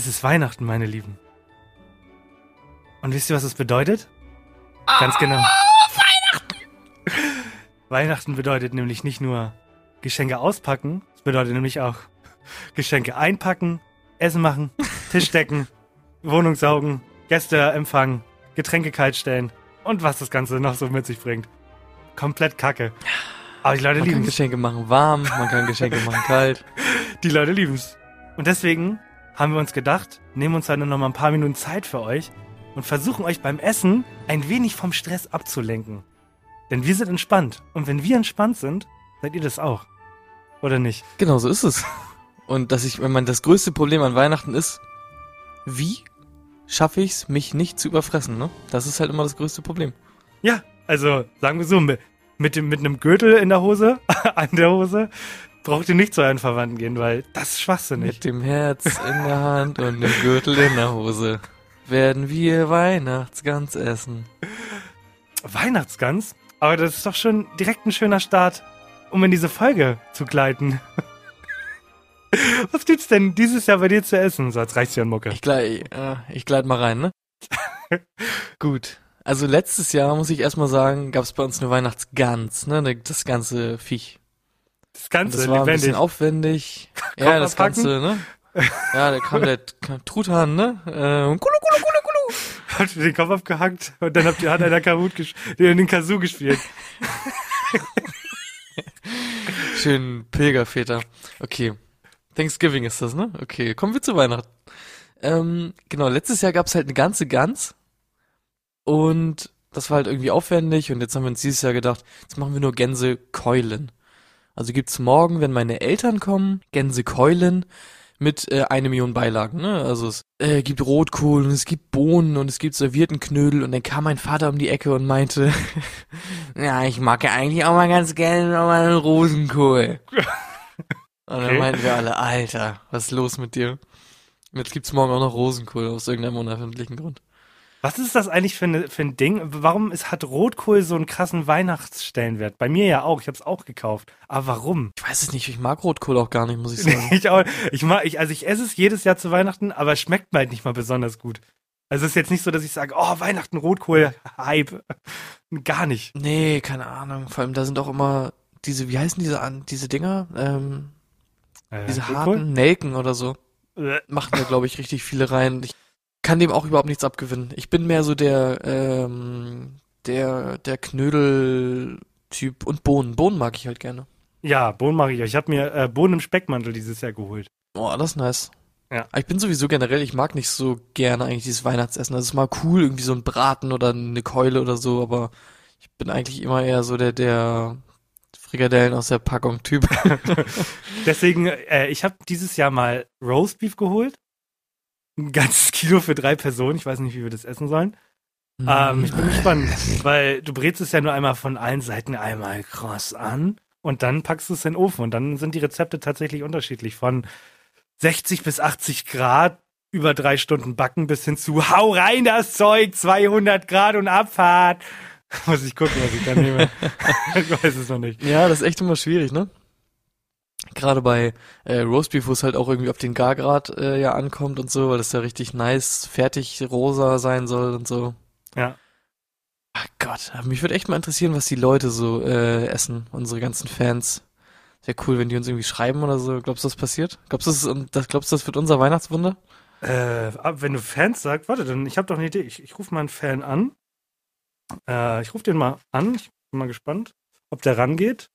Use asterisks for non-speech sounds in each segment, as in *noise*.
Es ist Weihnachten, meine Lieben. Und wisst ihr, was das bedeutet? Ganz genau. Weihnachten! *laughs* Weihnachten bedeutet nämlich nicht nur Geschenke auspacken, es bedeutet nämlich auch Geschenke einpacken, Essen machen, Tisch decken, *laughs* Wohnung saugen, Gäste empfangen, Getränke kaltstellen und was das Ganze noch so mit sich bringt. Komplett kacke. Aber die Leute Man kann lieben es. Geschenke machen warm, man kann Geschenke machen kalt. *laughs* Die Leute lieben es. Und deswegen haben wir uns gedacht, nehmen uns dann noch mal ein paar Minuten Zeit für euch und versuchen euch beim Essen ein wenig vom Stress abzulenken. Denn wir sind entspannt. Und wenn wir entspannt sind, seid ihr das auch. Oder nicht? Genau, so ist es. Und dass ich, wenn man das größte Problem an Weihnachten ist, wie schaffe ich es, mich nicht zu überfressen, ne? Das ist halt immer das größte Problem. Ja, also sagen wir so, mit, mit, dem, mit einem Gürtel in der Hose, *laughs* an der Hose, braucht ihr nicht zu euren Verwandten gehen, weil das ist schwachsinnig. Mit dem Herz in der Hand und dem Gürtel in der Hose werden wir Weihnachtsgans essen. Weihnachtsgans? Aber das ist doch schon direkt ein schöner Start, um in diese Folge zu gleiten. *laughs* Was gibt's denn dieses Jahr bei dir zu essen? So als Reichsjahrmucke. Ich gleit, äh, ich gleit mal rein, ne? *laughs* Gut. Also letztes Jahr, muss ich erstmal sagen, gab es bei uns eine Weihnachtsgans, ne? Das ganze Viech. Das Und Ganze das war ein lebendig. bisschen aufwendig. *laughs* Ja, das? Ganze, ne? Ja, da kam der *laughs* Truthahn, ne? Äh, und kulu, kulu, kulu, kulu. Habt ihr den Kopf abgehackt und dann habt ihr, hat einer Kamut den Kazoo gespielt. *laughs* Schön Pilgerväter. Okay. Thanksgiving ist das, ne? Okay, kommen wir zu Weihnachten. Ähm, genau, letztes Jahr gab's halt eine ganze Gans. Und das war halt irgendwie aufwendig. Und jetzt haben wir uns dieses Jahr gedacht, jetzt machen wir nur Gänsekeulen. Also gibt's morgen, wenn meine Eltern kommen, Gänsekeulen mit äh, eine Million Beilagen. Ne? Also es äh, gibt Rotkohl und es gibt Bohnen und es gibt servierten Knödel. Und dann kam mein Vater um die Ecke und meinte, *laughs* ja, ich mag ja eigentlich auch mal ganz gerne noch mal einen Rosenkohl. Und dann Okay. meinten wir alle, Alter, was ist los mit dir? Jetzt gibt's morgen auch noch Rosenkohl aus irgendeinem unerfindlichen Grund. Was ist das eigentlich für, eine, für ein Ding? Warum ist, hat Rotkohl so einen krassen Weihnachtsstellenwert? Bei mir ja auch. Ich hab's auch gekauft. Aber warum? Ich weiß es nicht, ich mag Rotkohl auch gar nicht, muss ich *laughs* sagen. ich auch, ich mag, ich, also ich esse es jedes Jahr zu Weihnachten, aber es schmeckt mir halt nicht mal besonders gut. Also es ist jetzt nicht so, dass ich sage, oh, Weihnachten Rotkohl, Hype. *laughs* Gar nicht. Nee, keine Ahnung. Vor allem, da sind auch immer diese, wie heißen diese an, diese Dinger? Ähm, Äh, diese Rotkohl? harten Nelken oder so. Äh, Machen da, glaube ich, richtig viele rein. Ich kann dem auch überhaupt nichts abgewinnen. Ich bin mehr so der, ähm, der, der Knödel-Typ und Bohnen. Bohnen mag ich halt gerne. Ja, Bohnen mache ich. auch. Ich habe mir äh, Bohnen im Speckmantel dieses Jahr geholt. Oh, das ist nice. Ja. Ich bin sowieso generell, ich mag nicht so gerne eigentlich dieses Weihnachtsessen. Das ist mal cool, irgendwie so ein Braten oder eine Keule oder so, aber ich bin eigentlich immer eher so der, der Frikadellen aus der Packung Typ. *laughs* Deswegen, äh, ich habe dieses Jahr mal Roastbeef geholt. Ein ganzes *laughs* Kilo für drei Personen. Ich weiß nicht, wie wir das essen sollen. Ähm, ich bin gespannt, weil du brätst es ja nur einmal von allen Seiten einmal kross an und dann packst du es in den Ofen und dann sind die Rezepte tatsächlich unterschiedlich. Von 60 bis 80 Grad über drei Stunden backen bis hin zu hau rein das Zeug, 200 Grad und Abfahrt. *laughs* Muss ich gucken, was ich da nehme. *laughs* ich weiß es noch nicht. Ja, das ist echt immer schwierig, ne? Gerade bei äh, Roastbeef, wo es halt auch irgendwie auf den Gargrad äh, ja ankommt und so, weil das ja richtig nice, fertig rosa sein soll und so. Ja. Ach Gott, mich würde echt mal interessieren, was die Leute so äh, essen, unsere ganzen Fans. Wäre cool, wenn die uns irgendwie schreiben oder so. Glaubst du, das passiert? Glaubst du, das, das, glaubst du, das wird unser Weihnachtswunder? Äh, wenn du Fans sagst, warte, dann ich habe doch eine Idee. Ich, ich rufe mal einen Fan an. Äh, ich rufe den mal an. Ich bin mal gespannt, ob der rangeht.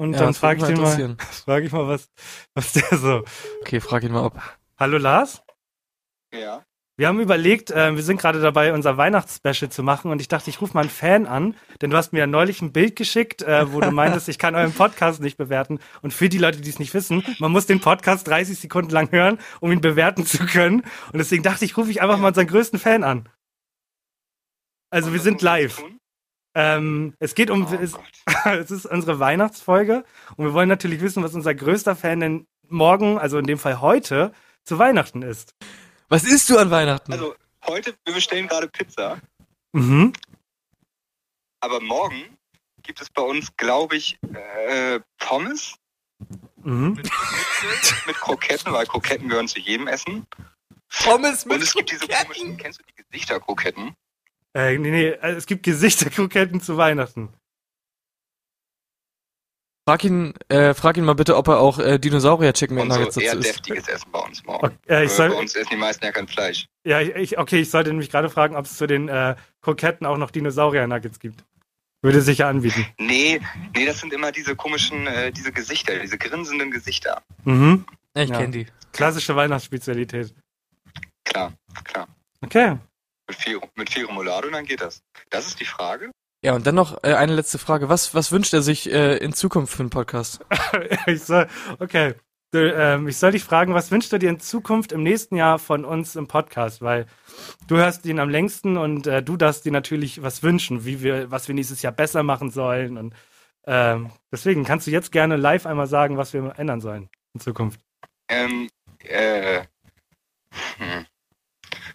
Und dann das frage ich den mal, *laughs* frage ich mal, was, was der so. Okay, frag ihn mal ob. Hallo Lars? Ja. Wir haben überlegt, äh, wir sind gerade dabei, unser Weihnachtsspecial zu machen und ich dachte, ich rufe mal einen Fan an, denn du hast mir ja neulich ein Bild geschickt, äh, wo du meintest, ich kann euren Podcast nicht bewerten. Und für die Leute, die es nicht wissen, man muss den Podcast 30 Sekunden lang hören, um ihn bewerten zu können. Und deswegen dachte ich, rufe ich einfach mal unseren größten Fan an. Also wir sind live. tun? Ähm, es geht um, Oh es, *laughs* es ist unsere Weihnachtsfolge und wir wollen natürlich wissen, was unser größter Fan denn morgen, also in dem Fall heute, zu Weihnachten ist. Was isst du an Weihnachten? Also, heute, wir bestellen gerade Pizza, Mhm. aber morgen gibt es bei uns, glaube ich, äh, Pommes Mhm. mit, mit Kroketten, weil Kroketten gehören zu jedem Essen. Pommes Und es gibt diese komischen, kennst du die Gesichterkroketten? Äh, nee, nee, äh, es gibt Gesichterkroketten *laughs* zu Weihnachten. Frag ihn, äh, frag ihn mal bitte, ob er auch äh, Dinosaurier Chicken Und McNuggets so eher dazu deftiges Essen bei uns morgen. Okay, äh, ich Äh, soll, bei uns essen die meisten ja kein Fleisch. ja, ich, okay, ich sollte nämlich gerade fragen, ob es zu den äh, Kroketten auch noch Dinosaurier-Nuggets gibt. Würde sicher anbieten. Nee, nee, das sind immer diese komischen, äh, diese Gesichter, diese grinsenden Gesichter. Mhm. Ja, ich Ja. kenn die. Klassische Weihnachtsspezialität. Klar, klar. Okay. Mit viel, mit viel Remoulade und dann geht das. Das ist die Frage. Ja, und dann noch äh, eine letzte Frage. Was, was wünscht er sich äh, in Zukunft für einen Podcast? *laughs* ich soll, okay. Du, ähm, ich soll dich fragen, was wünschst du dir in Zukunft im nächsten Jahr von uns im Podcast? Weil du hörst ihn am längsten und äh, du darfst dir natürlich was wünschen, wie wir, was wir nächstes Jahr besser machen sollen. Und ähm, deswegen kannst du jetzt gerne live einmal sagen, was wir ändern sollen in Zukunft. Ähm, äh, hm.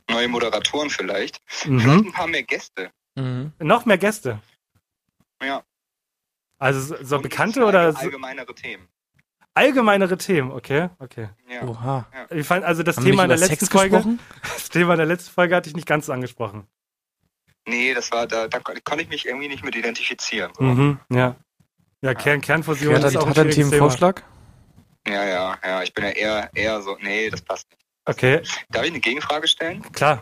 Neue Moderatoren vielleicht. Vielleicht Mhm. ein paar mehr Gäste. Mhm. Noch mehr Gäste. Ja. Also so, Und bekannte oder so allgemeinere Themen. allgemeinere Themen, okay, okay. Ja. Oha. Ich fand also das Haben Thema in der letzten Sex Folge, gesprochen? das Thema in der letzten Folge hatte ich nicht ganz so angesprochen. Nee, das war, da, da konnte ich mich irgendwie nicht mit identifizieren. So. Mhm, ja. Ja, Kern, Kernfusion Hat er, ist auch ein hat schwieriges Thema. Themenvorschlag? Ja, ja, ja. Ich bin ja eher, eher so, nee, das passt nicht. Okay, Darf ich eine Gegenfrage stellen? klar.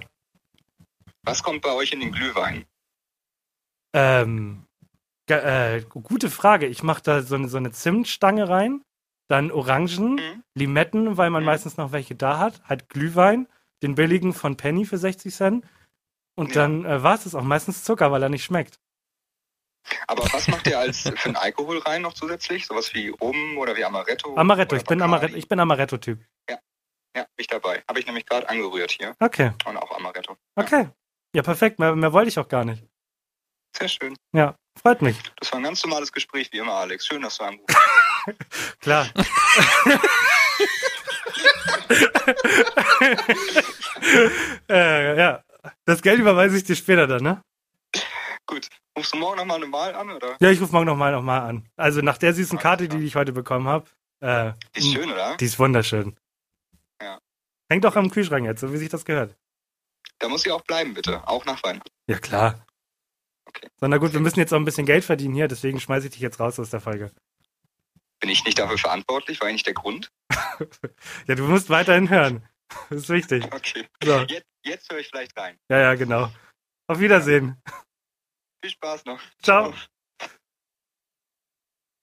Was kommt bei euch in den Glühwein? Ähm, äh, gute Frage. Ich mache da so eine, so eine Zimtstange rein, dann Orangen, Mhm. Limetten, weil man Mhm. meistens noch welche da hat, halt Glühwein, den billigen von Penny für 60 Cent. Und Ja. dann äh, war es auch meistens Zucker, weil er nicht schmeckt. Aber was macht ihr als *laughs* für einen Alkohol rein noch zusätzlich? Sowas wie Rum oder wie Amaretto? Amaretto, ich bin? Amaretto, ich bin Amaretto-Typ. Ja, bin ich dabei. Habe ich nämlich gerade angerührt hier. Okay, Und auch Amaretto. okay. Ja, perfekt. Mehr, mehr wollte ich auch gar nicht. Sehr schön. Ja, freut mich. Das war ein ganz normales Gespräch, wie immer, Alex. Schön, dass du anrufst. *laughs* Klar. *laughs* äh, ja, das Geld überweise ich dir später dann, ne? Gut. Rufst du morgen nochmal normal an, oder? Ja, ich rufe morgen nochmal noch mal an. Also nach der süßen Karte, die ich heute bekommen habe. Äh, Die ist schön, oder? Die ist wunderschön. Hängt auch am Kühlschrank jetzt, so wie sich das gehört. Da muss sie auch bleiben, bitte. Auch nach Weihnachten. Ja, klar. Okay. So, na gut, wir müssen jetzt auch ein bisschen Geld verdienen hier, deswegen schmeiße ich dich jetzt raus aus der Folge. Bin ich nicht dafür verantwortlich? War ich nicht der Grund? *laughs* Ja, du musst weiterhin hören. *laughs* Das ist wichtig. Okay. So. Jetzt, jetzt höre ich vielleicht rein. Ja, ja, genau. Auf Wiedersehen. Viel Spaß noch. Ciao.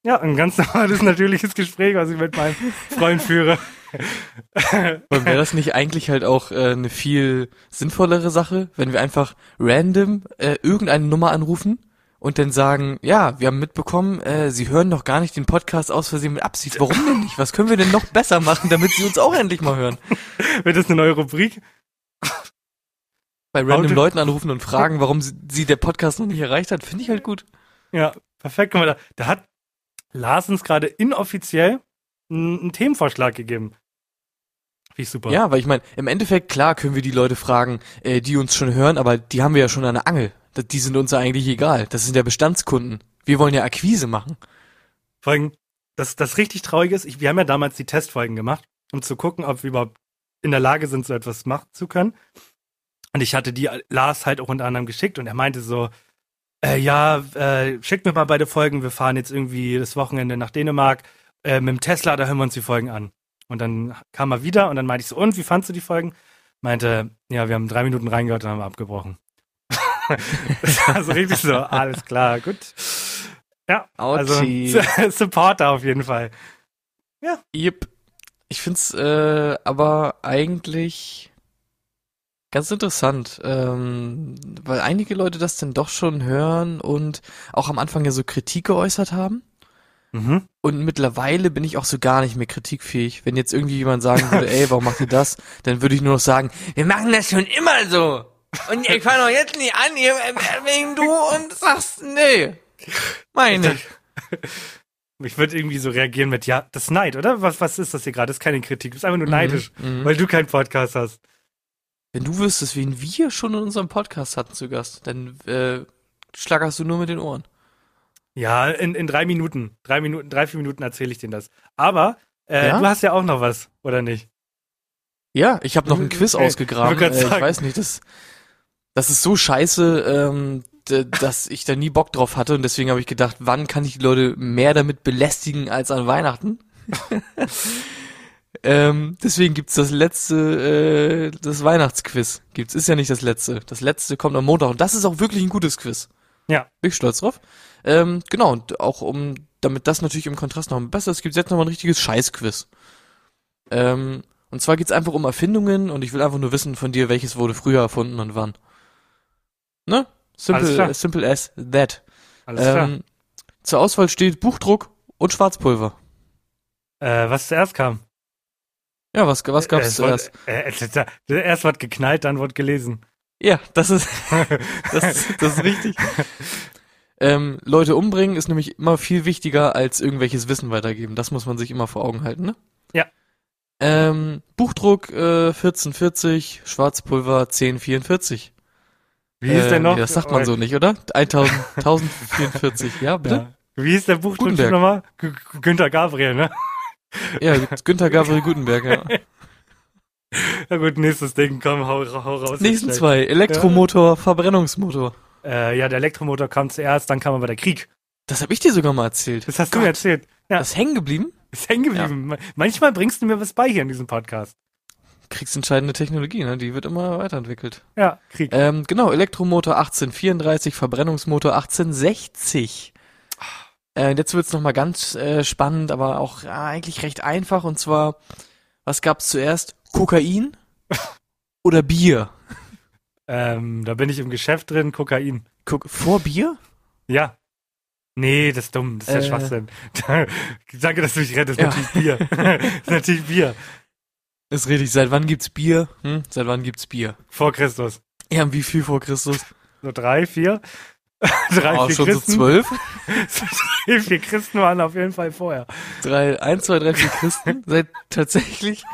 Ja, ein ganz *laughs* normales, natürliches Gespräch, was ich mit meinem Freund führe. *laughs* Und wäre das nicht eigentlich halt auch äh, eine viel sinnvollere Sache, wenn wir einfach random äh, irgendeine Nummer anrufen und dann sagen, ja, wir haben mitbekommen, äh, Sie hören doch gar nicht den Podcast aus Versehen mit Absicht. Warum denn nicht? Was können wir denn noch besser machen, damit Sie uns auch endlich mal hören? Wird das eine neue Rubrik? Bei random Leuten anrufen und fragen, warum sie, sie der Podcast noch nicht erreicht hat, finde ich halt gut. Ja, perfekt. Guck mal, da, da hat Larsens gerade inoffiziell einen, Themenvorschlag gegeben. Wie super. Ja, weil ich meine, im Endeffekt, klar können wir die Leute fragen, äh, die uns schon hören, aber die haben wir ja schon an der Angel. Die sind uns ja eigentlich egal. Das sind ja Bestandskunden. Wir wollen ja Akquise machen. Vor allem, das, das richtig Traurige ist, ich, wir haben ja damals die Testfolgen gemacht, um zu gucken, ob wir überhaupt in der Lage sind, so etwas machen zu können. Und ich hatte die Lars halt auch unter anderem geschickt und er meinte so, äh, ja, äh, schickt mir mal beide Folgen, wir fahren jetzt irgendwie das Wochenende nach Dänemark äh, mit dem Tesla, da hören wir uns die Folgen an. Und dann kam er wieder und dann meinte ich so, und wie fandst du die Folgen? Meinte, ja, wir haben drei Minuten reingehört und haben abgebrochen. *laughs* das war so richtig so, alles klar, gut. Ja, also Autschi. *laughs* Supporter auf jeden Fall. Yep. Ich find's äh, aber eigentlich ganz interessant, ähm, weil einige Leute das dann doch schon hören und auch am Anfang ja so Kritik geäußert haben. Mhm. Und mittlerweile bin ich auch so gar nicht mehr kritikfähig. Wenn jetzt irgendwie jemand sagen würde, *laughs* ey, warum macht ihr das? Dann würde ich nur noch sagen, wir machen das schon immer so. Und ich fange doch jetzt nicht an, äh, wegen du und sagst, nee. Meine. Ich *laughs* würde irgendwie so reagieren mit, ja, das ist Neid, oder? Was, was ist das hier gerade? Das ist keine Kritik. Du bist einfach nur neidisch, Mhm. weil du keinen Podcast hast. Wenn du wüsstest, wen wir schon in unserem Podcast hatten zu Gast, dann äh, schlackerst du nur mit den Ohren. Ja, in, in drei Minuten. Drei Minuten, drei, vier Minuten erzähle ich denen das. Aber äh, Ja? du hast ja auch noch was, oder nicht? Ja, ich habe noch ein Quiz Okay, ausgegraben. ich Äh, ich weiß nicht, das, das ist so scheiße, ähm, dass ich da nie Bock drauf hatte und deswegen habe ich gedacht, wann kann ich die Leute mehr damit belästigen als an Weihnachten? *laughs* *laughs* ähm, deswegen gibt's das letzte, äh, das Weihnachtsquiz. Gibt's, ist ja nicht das letzte. Das letzte kommt am Montag und das ist auch wirklich ein gutes Quiz. Ja. Bin ich stolz drauf. Ähm, genau, und auch um, damit das natürlich im Kontrast noch besser ist, gibt's jetzt noch mal ein richtiges Scheißquiz. Ähm, und zwar geht's einfach um Erfindungen und ich will einfach nur wissen von dir, welches wurde früher erfunden und wann. Ne? Simple, simple as that. Alles klar. Ähm, zur Auswahl steht Buchdruck und Schwarzpulver. Äh, was zuerst kam? Ja, was, was gab's es zuerst? Äh, erst wird geknallt, dann wird gelesen. Ja, das ist, *laughs* das, ist- das ist richtig. Ähm, Leute umbringen ist nämlich immer viel wichtiger als irgendwelches Wissen weitergeben. Das muss man sich immer vor Augen halten, ne? Ja. Ähm, Buchdruck äh, 1440, Schwarzpulver 1044. Wie hieß äh, der noch? Nee, das sagt man so nicht, oder? 1000, 1044, *laughs* ja, bitte? Ja. Wie hieß der Buchdruck nochmal? Günther Gabriel, ne? *laughs* Ja, Günther Gabriel Gutenberg, ja. Na gut, nächstes Ding, komm, hau, hau raus. Nächsten zwei. Elektromotor, Verbrennungsmotor. gleich. Äh, ja, der Elektromotor kam zuerst, dann kam aber der Krieg. Das habe ich dir sogar mal erzählt. Das hast du mir erzählt. Ja, Das ist hängen geblieben? ist hängen geblieben. Manchmal bringst du mir was bei hier in diesem Podcast. Kriegsentscheidende Technologie, ne? Die wird immer weiterentwickelt. Ja, Krieg. Ähm, genau, Elektromotor 1834, Verbrennungsmotor 1860. Äh, jetzt wird's noch mal ganz äh, spannend, aber auch ja, eigentlich recht einfach. Und zwar, was gab's zuerst? Kokain *laughs* oder Bier? Ähm, da bin ich im Geschäft drin, Kokain. Kok vor Bier? Ja. Nee, das ist dumm, das ist ja Äh. Schwachsinn. *laughs* Danke, dass du mich rettest. Ja. Natürlich Bier. das *laughs* ist natürlich Bier. Ist richtig. Seit wann gibt's Bier? Hm? Seit wann gibt's Bier? Vor Christus. Ja, wie viel vor Christus? So drei, vier. *laughs* drei, Oh, vier schon Christen. so zwölf? *laughs* drei, vier Christen waren auf jeden Fall vorher. drei, eins, zwei, drei, vier Christen. Seit tatsächlich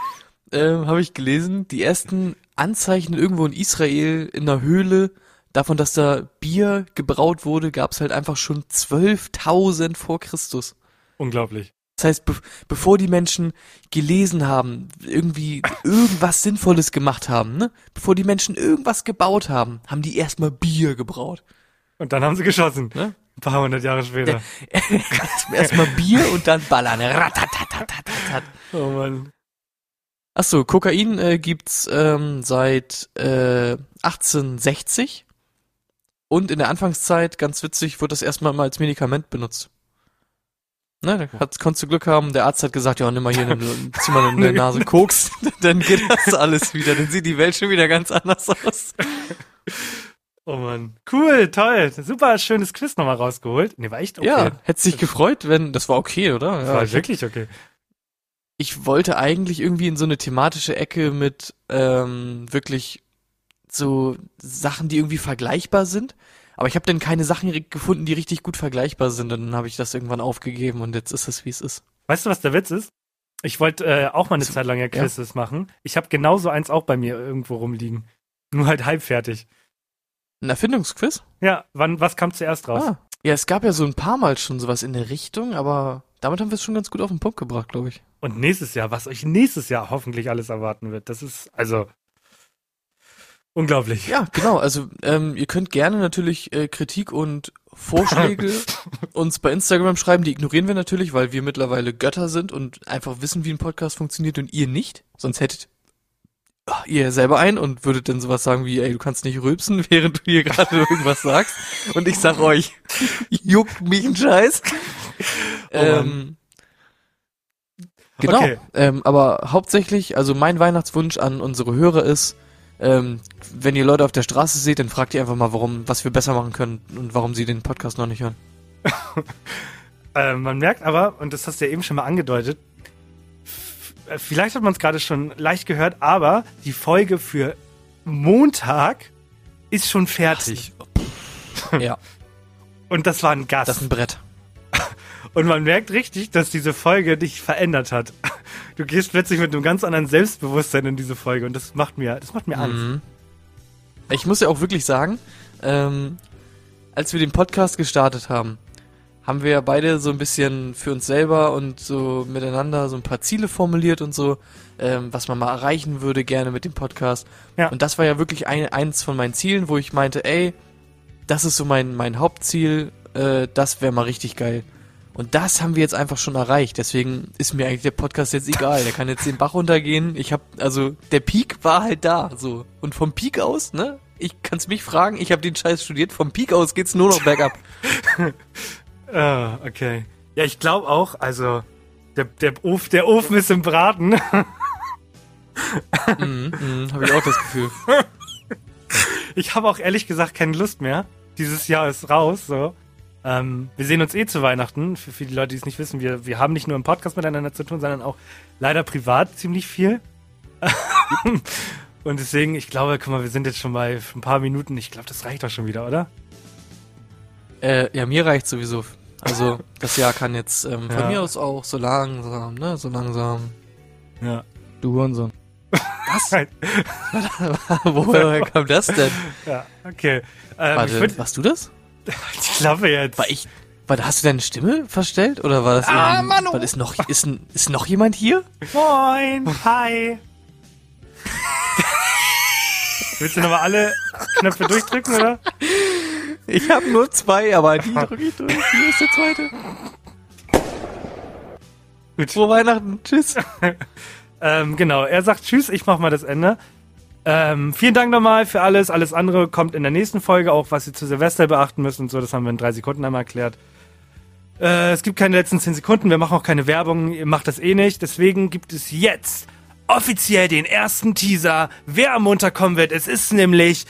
ähm, habe ich gelesen, die ersten Anzeichen irgendwo in Israel in einer Höhle davon, dass da Bier gebraut wurde, gab es halt einfach schon 12.000 vor Christus. Unglaublich. Das heißt, be bevor die Menschen gelesen haben, irgendwie irgendwas Sinnvolles gemacht haben, ne? Bevor die Menschen irgendwas gebaut haben, haben die erstmal Bier gebraut. Und dann haben sie geschossen. Ne? Ein paar hundert Jahre später. *laughs* erstmal Bier und dann ballern. Oh Mann. Ach so, Kokain äh, gibt's ähm, seit äh, 1860 und in der Anfangszeit, ganz witzig, wurde das erstmal mal als Medikament benutzt. Ne, da hat, konntest du Glück haben, der Arzt hat gesagt, ja, nimm mal hier, eine, zieh mal in der Nase Koks, *laughs* dann geht das alles wieder, dann sieht die Welt schon wieder ganz anders aus. *laughs* Oh Mann. Cool, toll. Super schönes Quiz nochmal rausgeholt. Nee, war echt okay. Ja, hättest dich gefreut, wenn, das war okay, oder? Das Ja, war ich, wirklich okay. ich wollte eigentlich irgendwie in so eine thematische Ecke mit ähm, wirklich so Sachen, die irgendwie vergleichbar sind. Aber ich habe dann keine Sachen gefunden, die richtig gut vergleichbar sind. Und dann habe ich das irgendwann aufgegeben und jetzt ist es, wie es ist. Weißt du, was der Witz ist? Ich wollte äh, auch mal eine So, Zeit lang ja Quizzes machen. Ich habe genauso eins auch bei mir irgendwo rumliegen. Nur halt halbfertig. Ein Erfindungsquiz? Ja, wann, was kam zuerst raus? Ah. Ja, es gab ja so ein paar Mal schon sowas in der Richtung, aber damit haben wir es schon ganz gut auf den Punkt gebracht, glaube ich. Und nächstes Jahr, was euch nächstes Jahr hoffentlich alles erwarten wird. Das ist, also, unglaublich. Ja, genau. Also ähm, ihr könnt gerne natürlich äh, Kritik und Vorschläge *laughs* uns bei Instagram schreiben. Die ignorieren wir natürlich, weil wir mittlerweile Götter sind und einfach wissen, wie ein Podcast funktioniert und ihr nicht. Sonst hättet ihr selber ein und würdet dann sowas sagen wie, ey, du kannst nicht rülpsen, *laughs* während du hier gerade irgendwas sagst. Und ich sag euch, *laughs* juckt mich ein Scheiß. Oh ähm, genau. Okay. Ähm, aber hauptsächlich, also mein Weihnachtswunsch an unsere Hörer ist, ähm, wenn ihr Leute auf der Straße seht, dann fragt ihr einfach mal, warum, was wir besser machen können und warum sie den Podcast noch nicht hören. *laughs* Äh, man merkt aber, und das hast du ja eben schon mal angedeutet, vielleicht hat man es gerade schon leicht gehört, aber die Folge für Montag ist schon fertig. ja, *laughs* Und das war ein Gast. das ist ein Brett. *laughs* Und man merkt richtig, dass diese Folge dich verändert hat. Du gehst plötzlich mit einem ganz anderen Selbstbewusstsein in diese Folge und das macht mir, das macht mir Angst. Mhm. Ich muss ja auch wirklich sagen, ähm, als wir den Podcast gestartet haben, haben wir ja beide so ein bisschen für uns selber und so miteinander so ein paar Ziele formuliert und so, ähm, was man mal erreichen würde gerne mit dem Podcast. Ja. Und das war ja wirklich ein, eins von meinen Zielen, wo ich meinte, ey, das ist so mein, mein Hauptziel, äh, das wäre mal richtig geil. Und das haben wir jetzt einfach schon erreicht. Deswegen ist mir eigentlich der Podcast jetzt egal. Der kann jetzt den Bach runtergehen. Ich habe also der Peak war halt da, so. Und vom Peak aus, ne? Ich kann's mich fragen. Ich habe den Scheiß studiert. Vom Peak aus geht's nur noch bergab. *laughs* Ah, okay. Ja, ich glaube auch, also der, der, Ofen, der Ofen ist im Braten. *laughs* mhm, mhm, habe ich auch das Gefühl. *laughs* Ich habe auch ehrlich gesagt keine Lust mehr. Dieses Jahr ist raus, so. Ähm, wir sehen uns eh zu Weihnachten. Für, für die Leute, die es nicht wissen, wir, wir haben nicht nur im Podcast miteinander zu tun, sondern auch leider privat ziemlich viel. *laughs* Und deswegen, ich glaube, guck mal, wir sind jetzt schon bei ein paar Minuten. Ich glaube, das reicht doch schon wieder, oder? Äh, ja, mir reicht sowieso. Also, *laughs* das Jahr kann jetzt ähm, von Ja. mir aus auch so langsam, ne? So langsam. Ja. Du Hurensohn. Was? *laughs* *laughs* Woher kam das denn? Ja, okay. Ähm, Warte, würd, warst du das? ich glaube jetzt. War ich. War, hast du deine Stimme verstellt oder war das Ah, irgendwie- Manu! Ist noch ist, ist noch jemand hier? Moin, hi. Willst du nochmal alle Knöpfe durchdrücken, oder? Ich habe nur zwei, aber die drücke ich durch. Hier ist der zweite. Gut. Frohe Weihnachten. Tschüss. *laughs* Ähm, genau, er sagt Tschüss, ich mach mal das Ende. Ähm, vielen Dank nochmal für alles. Alles andere kommt in der nächsten Folge, auch was ihr zu Silvester beachten müsst und so. Das haben wir in drei Sekunden einmal erklärt. Äh, es gibt keine letzten zehn Sekunden, wir machen auch keine Werbung, ihr macht das eh nicht. Deswegen gibt es jetzt offiziell den ersten Teaser, wer am Montag kommen wird. Es ist nämlich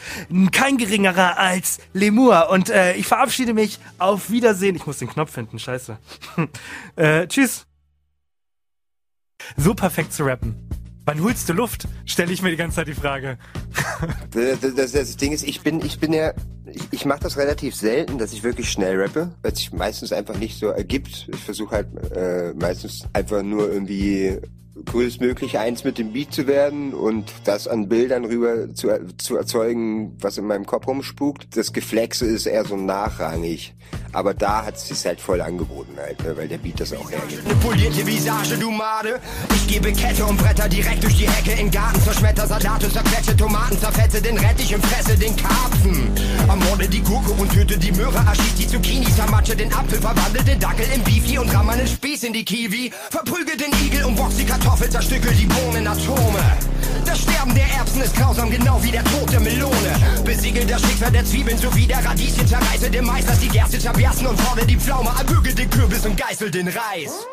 kein geringerer als Lemur. Und äh, ich verabschiede mich. Auf Wiedersehen. Ich muss den Knopf finden, scheiße. *laughs* äh, tschüss. So perfekt zu rappen. Wann holst du Luft? Stelle ich mir die ganze Zeit die Frage. *laughs* Das, das, das Ding ist, ich bin, ich bin ja, ich, ich mache das relativ selten, dass ich wirklich schnell rappe, weil es sich meistens einfach nicht so ergibt. Ich versuche halt äh, meistens einfach nur irgendwie größtmöglich eins mit dem Beat zu werden und das an Bildern rüber zu, zu erzeugen, was in meinem Kopf rumspukt. Das Geflexe ist eher so nachrangig. Aber da hat es sich halt voll angeboten halt, ne, weil der Beat das auch hergibt. Eine polierte Visage, du Made. Ich gebe Kette und Bretter direkt durch die Hecke in Garten. Zerschmetter Salate, zerquetsche Tomaten, zerfetze den Rettich und fresse den Karpfen. Ermorde die Gurke und töte die Möhre, erschieß die Zucchini, zermatsche den Apfel, verwandle den Dackel in Beefy und ramm einen Spieß in die Kiwi. Verprügel den Igel und box die Kartoffel, zerstückel die Bohnen Atome. Das Sterben der Erbsen ist grausam, genau wie der Tod der Melone. Besiegel das Schicksal der Zwiebeln sowie der Radieschen, zerreiße den Mais, lass die Gerste zerbersten und fordere die Pflaume, erbügel den Kürbis und geißel den Reis.